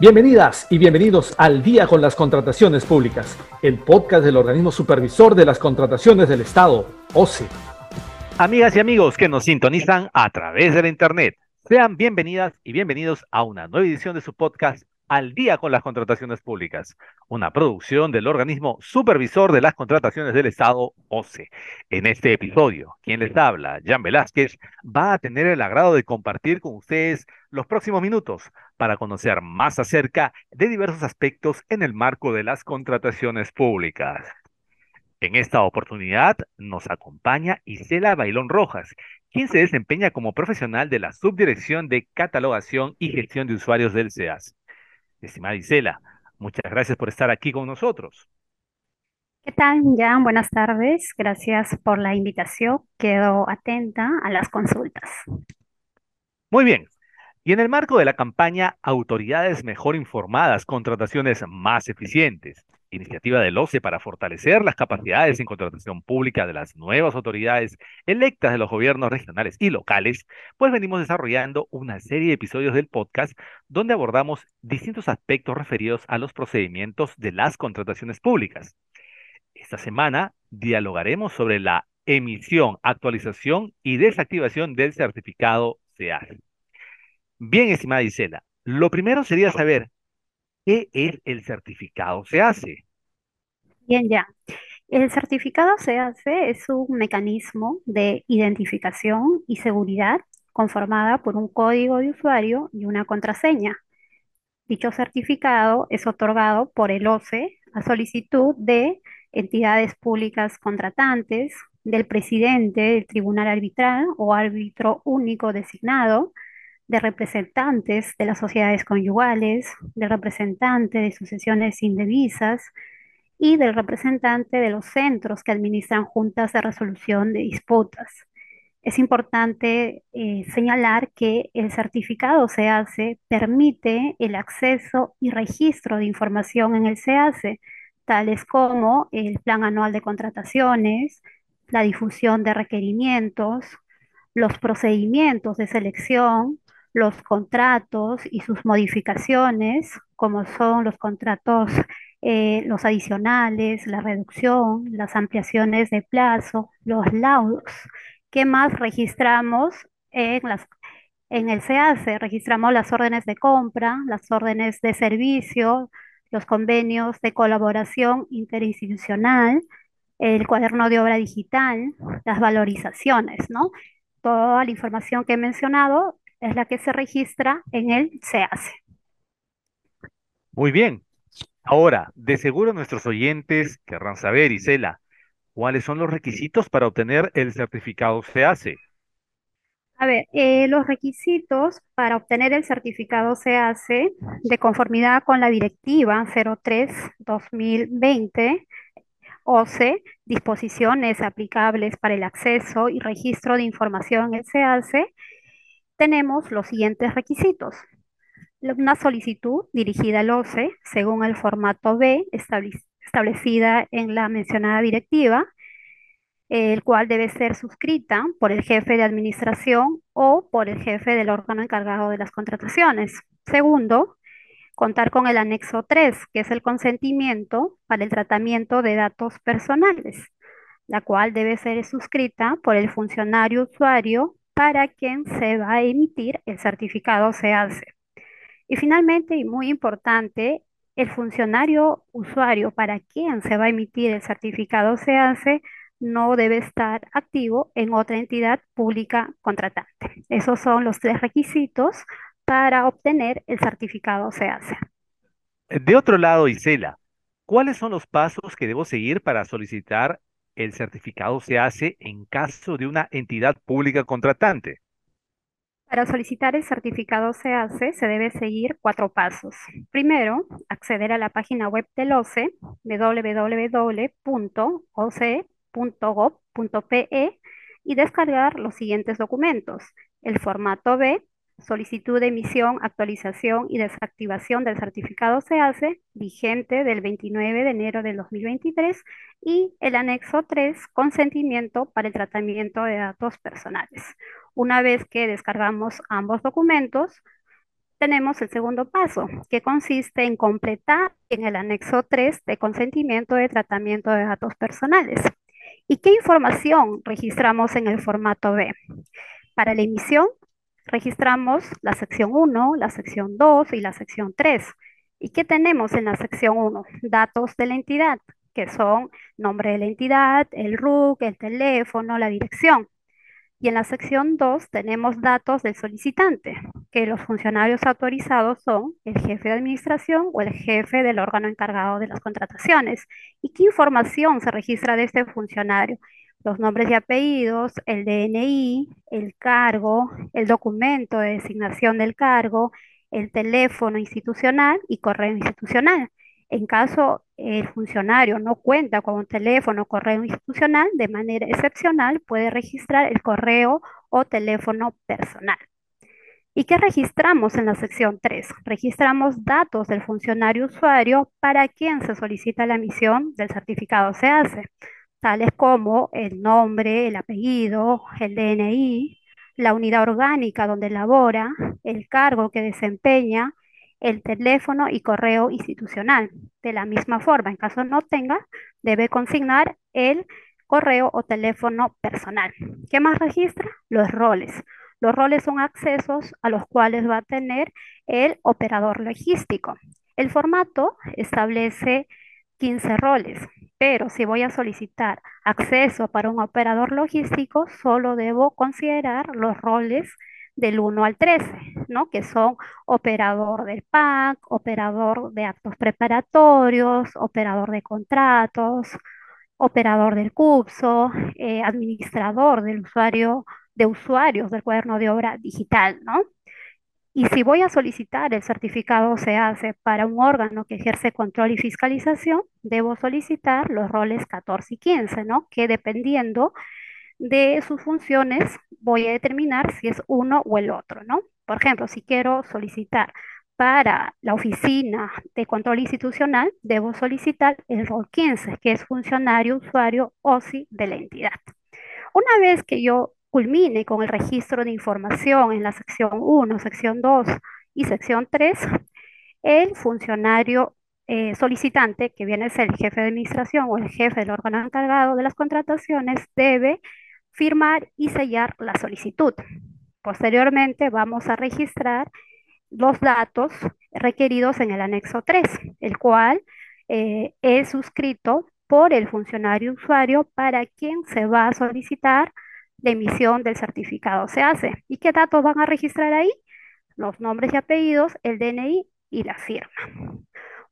Bienvenidas y bienvenidos al Día con las Contrataciones Públicas, el podcast del organismo supervisor de las contrataciones del Estado, OCE. Amigas y amigos que nos sintonizan a través de la Internet, sean bienvenidas y bienvenidos a una nueva edición de su podcast al día con las contrataciones públicas, una producción del organismo supervisor de las contrataciones del Estado, OCE. En este episodio, quien les habla, Jan Velázquez, va a tener el agrado de compartir con ustedes los próximos minutos para conocer más acerca de diversos aspectos en el marco de las contrataciones públicas. En esta oportunidad nos acompaña Isela Bailón Rojas, quien se desempeña como profesional de la Subdirección de Catalogación y Gestión de Usuarios del SEAS. Estimada Isela, muchas gracias por estar aquí con nosotros. ¿Qué tal, Jan? Buenas tardes. Gracias por la invitación. Quedo atenta a las consultas. Muy bien. Y en el marco de la campaña Autoridades Mejor Informadas, Contrataciones Más Eficientes, iniciativa del OCE para fortalecer las capacidades en contratación pública de las nuevas autoridades electas de los gobiernos regionales y locales, pues venimos desarrollando una serie de episodios del podcast donde abordamos distintos aspectos referidos a los procedimientos de las contrataciones públicas. Esta semana dialogaremos sobre la emisión, actualización y desactivación del certificado SEAR. Bien, estimada Isela, lo primero sería saber ¿Qué es el certificado se? Bien, ya. El certificado hace es un mecanismo de identificación y seguridad conformada por un código de usuario y una contraseña. Dicho certificado es otorgado por el OCE a solicitud de entidades públicas contratantes, del presidente del tribunal arbitral o árbitro único designado, de representantes de las sociedades conyugales, del representante de sucesiones indevisas y del representante de los centros que administran juntas de resolución de disputas. Es importante eh, señalar que el certificado SEACE permite el acceso y registro de información en el SEACE, tales como el plan anual de contrataciones, la difusión de requerimientos, los procedimientos de selección, los contratos y sus modificaciones, como son los contratos, eh, los adicionales, la reducción, las ampliaciones de plazo, los laudos. ¿Qué más registramos en, las, en el SEACE? Registramos las órdenes de compra, las órdenes de servicio, los convenios de colaboración interinstitucional, el cuaderno de obra digital, las valorizaciones, ¿no? Toda la información que he mencionado es la que se registra en el SEACE. Muy bien. Ahora, de seguro nuestros oyentes querrán saber, Isela, ¿cuáles son los requisitos para obtener el certificado SEACE? A ver, eh, los requisitos para obtener el certificado SEACE de conformidad con la directiva 03-2020 OCE, disposiciones aplicables para el acceso y registro de información en el tenemos los siguientes requisitos. Una solicitud dirigida al OCE según el formato B establecida en la mencionada directiva, el cual debe ser suscrita por el jefe de administración o por el jefe del órgano encargado de las contrataciones. Segundo, contar con el anexo 3, que es el consentimiento para el tratamiento de datos personales, la cual debe ser suscrita por el funcionario usuario para quien se va a emitir el certificado se hace. Y finalmente, y muy importante, el funcionario usuario para quien se va a emitir el certificado se hace no debe estar activo en otra entidad pública contratante. Esos son los tres requisitos para obtener el certificado se hace. De otro lado, Isela, ¿cuáles son los pasos que debo seguir para solicitar el certificado se hace en caso de una entidad pública contratante. Para solicitar el certificado hace, se debe seguir cuatro pasos. Primero, acceder a la página web del OCE, www.oce.gov.pe, y descargar los siguientes documentos. El formato B, solicitud de emisión, actualización y desactivación del certificado se hace, vigente del 29 de enero del 2023, y el anexo 3, consentimiento para el tratamiento de datos personales. Una vez que descargamos ambos documentos, tenemos el segundo paso, que consiste en completar en el anexo 3 de consentimiento de tratamiento de datos personales. ¿Y qué información registramos en el formato B? Para la emisión, registramos la sección 1, la sección 2 y la sección 3. ¿Y qué tenemos en la sección 1? Datos de la entidad, que son nombre de la entidad, el RUC, el teléfono, la dirección. Y en la sección 2 tenemos datos del solicitante, que los funcionarios autorizados son el jefe de administración o el jefe del órgano encargado de las contrataciones. ¿Y qué información se registra de este funcionario? Los nombres y apellidos, el DNI, el cargo, el documento de designación del cargo, el teléfono institucional y correo institucional. En caso el funcionario no cuenta con un teléfono o correo institucional, de manera excepcional puede registrar el correo o teléfono personal. ¿Y qué registramos en la sección 3? Registramos datos del funcionario usuario para quien se solicita la emisión del certificado se hace, tales como el nombre, el apellido, el DNI, la unidad orgánica donde labora, el cargo que desempeña, el teléfono y correo institucional. De la misma forma, en caso no tenga, debe consignar el correo o teléfono personal. ¿Qué más registra? Los roles. Los roles son accesos a los cuales va a tener el operador logístico. El formato establece 15 roles, pero si voy a solicitar acceso para un operador logístico, solo debo considerar los roles del 1 al 13, ¿no? Que son operador del PAC, operador de actos preparatorios, operador de contratos, operador del CUPSO, eh, administrador del usuario, de usuarios del cuaderno de obra digital, ¿no? Y si voy a solicitar el certificado se hace para un órgano que ejerce control y fiscalización, debo solicitar los roles 14 y 15, ¿no? Que dependiendo de sus funciones voy a determinar si es uno o el otro, ¿no? Por ejemplo, si quiero solicitar para la oficina de control institucional, debo solicitar el rol 15, que es funcionario, usuario, OSI de la entidad. Una vez que yo culmine con el registro de información en la sección 1, sección 2 y sección 3, el funcionario eh, solicitante, que viene a ser el jefe de administración o el jefe del órgano encargado de las contrataciones, debe firmar y sellar la solicitud. Posteriormente vamos a registrar los datos requeridos en el anexo 3, el cual eh, es suscrito por el funcionario usuario para quien se va a solicitar la emisión del certificado se hace. ¿Y qué datos van a registrar ahí? Los nombres y apellidos, el DNI y la firma.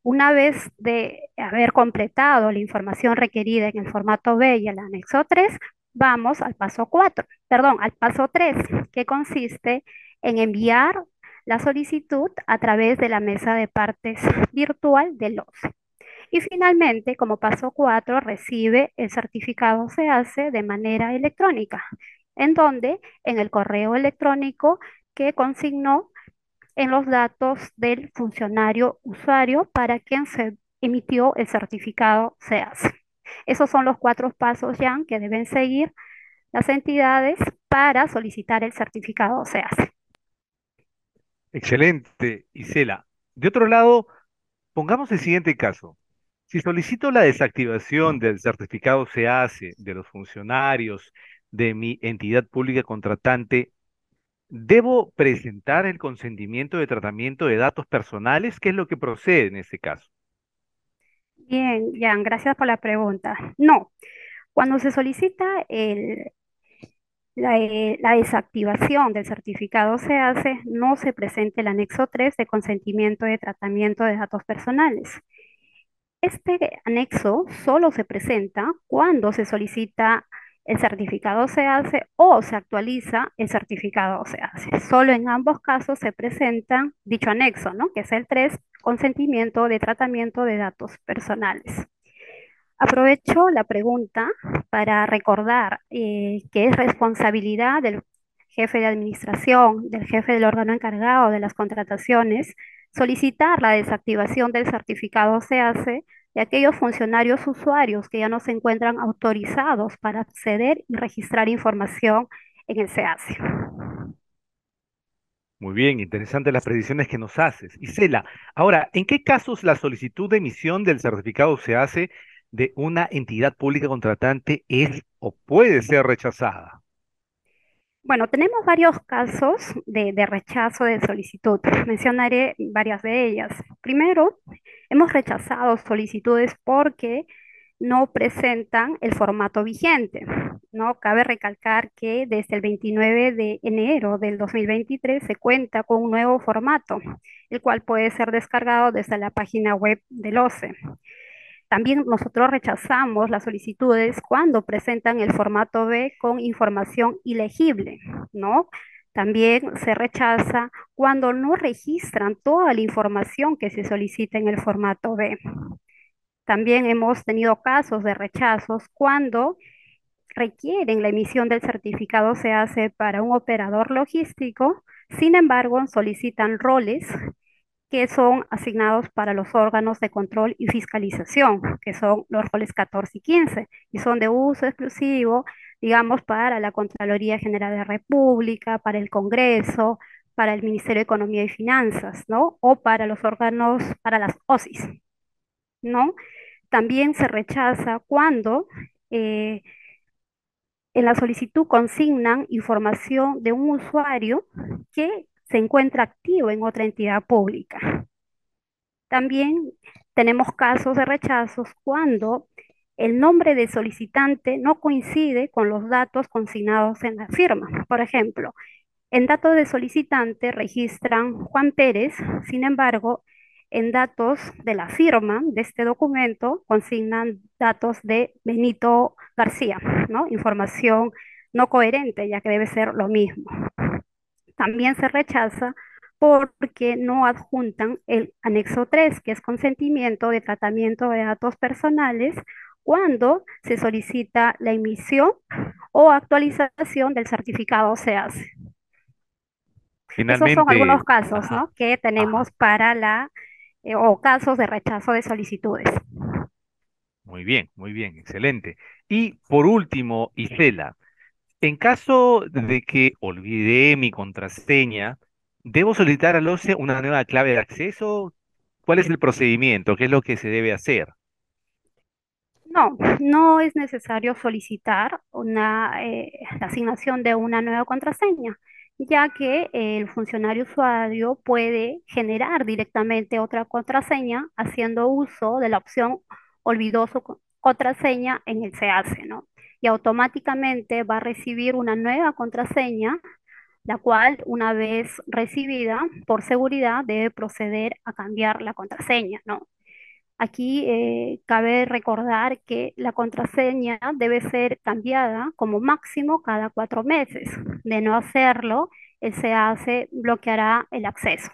Una vez de haber completado la información requerida en el formato B y el anexo 3, vamos al paso 4, perdón, al paso 3, que consiste en enviar la solicitud a través de la mesa de partes virtual del OSE. Y finalmente, como paso 4, recibe el certificado se hace de manera electrónica, en donde en el correo electrónico que consignó en los datos del funcionario usuario para quien se emitió el certificado se hace. Esos son los cuatro pasos, ya que deben seguir las entidades para solicitar el certificado se hace. Excelente, Isela. De otro lado, pongamos el siguiente caso. Si solicito la desactivación del certificado se hace de los funcionarios de mi entidad pública contratante, ¿debo presentar el consentimiento de tratamiento de datos personales? ¿Qué es lo que procede en este caso? Bien, Jan, gracias por la pregunta. No, cuando se solicita eh, la, desactivación del certificado se hace, no se presenta el anexo 3 de consentimiento de tratamiento de datos personales. Este anexo solo se presenta cuando se solicita el certificado se hace o se actualiza el certificado se hace. Solo en ambos casos se presenta dicho anexo, ¿no? Que es el 3, consentimiento de tratamiento de datos personales. Aprovecho la pregunta para recordar eh, que es responsabilidad del jefe de administración, del jefe del órgano encargado de las contrataciones, solicitar la desactivación del certificado se hace de aquellos funcionarios usuarios que ya no se encuentran autorizados para acceder y registrar información en el SEACE. Muy bien, interesantes las predicciones que nos haces. Isela, ahora, ¿en qué casos la solicitud de emisión del certificado se hace de una entidad pública contratante es o puede ser rechazada? Bueno, tenemos varios casos de, rechazo de solicitud. Mencionaré varias de ellas. Primero, hemos rechazado solicitudes porque no presentan el formato vigente. ¿no? Cabe recalcar que desde el 29 de enero del 2023 se cuenta con un nuevo formato, el cual puede ser descargado desde la página web del OCE. También nosotros rechazamos las solicitudes cuando presentan el formato B con información ilegible, ¿no? También se rechaza cuando no registran toda la información que se solicita en el formato B. También hemos tenido casos de rechazos cuando requieren la emisión del certificado se hace para un operador logístico, sin embargo, solicitan roles que son asignados para los órganos de control y fiscalización, que son los roles 14 y 15, y son de uso exclusivo, digamos, para la Contraloría General de la República, para el Congreso, para el Ministerio de Economía y Finanzas, ¿no? O para los órganos, para las OSIS, ¿no? También se rechaza cuando eh, en la solicitud consignan información de un usuario que se encuentra activo en otra entidad pública. También tenemos casos de rechazos cuando el nombre de solicitante no coincide con los datos consignados en la firma. Por ejemplo, en datos de solicitante registran Juan Pérez, sin embargo, en datos de la firma de este documento consignan datos de Benito García, ¿no? Información no coherente, ya que debe ser lo mismo. También se rechaza porque no adjuntan el anexo 3, que es consentimiento de tratamiento de datos personales, cuando se solicita la emisión o actualización del certificado se hace. Esos son algunos casos ¿no? que tenemos para la eh, o casos de rechazo de solicitudes. Muy bien, muy bien, excelente. Y por último, Isela, en caso de que olvidé mi contraseña, ¿debo solicitar al OCE una nueva clave de acceso? ¿Cuál es el procedimiento? ¿Qué es lo que se debe hacer? No, no es necesario solicitar una, eh, la asignación de una nueva contraseña ya que el funcionario usuario puede generar directamente otra contraseña haciendo uso de la opción olvidó su contraseña en el SEACE, ¿no? Y automáticamente va a recibir una nueva contraseña, la cual una vez recibida, por seguridad, debe proceder a cambiar la contraseña, ¿no? Aquí eh, cabe recordar que la contraseña debe ser cambiada como máximo cada cuatro meses. De no hacerlo, el SEACE bloqueará el acceso.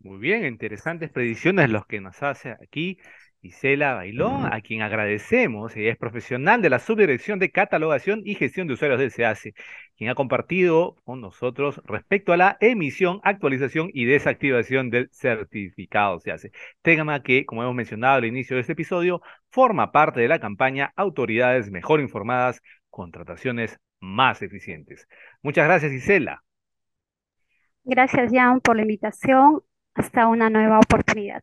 Muy bien, interesantes predicciones los que nos hace aquí Isela Bailón, a quien agradecemos, ella es profesional de la Subdirección de Catalogación y Gestión de Usuarios del SEACE, quien ha compartido con nosotros respecto a la emisión, actualización y desactivación del certificado SEACE. Tema que, como hemos mencionado al inicio de este episodio, forma parte de la campaña Autoridades Mejor Informadas, Contrataciones Más Eficientes. Muchas gracias, Isela. Gracias, Jan, por la invitación. Hasta una nueva oportunidad.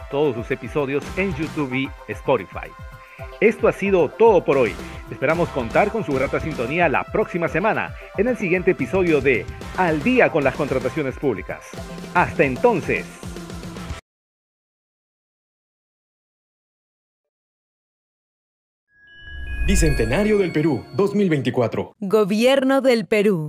todos sus episodios en YouTube y Spotify. Esto ha sido todo por hoy. Esperamos contar con su grata sintonía la próxima semana en el siguiente episodio de Al día con las contrataciones públicas. Hasta entonces. Bicentenario del Perú 2024. Gobierno del Perú.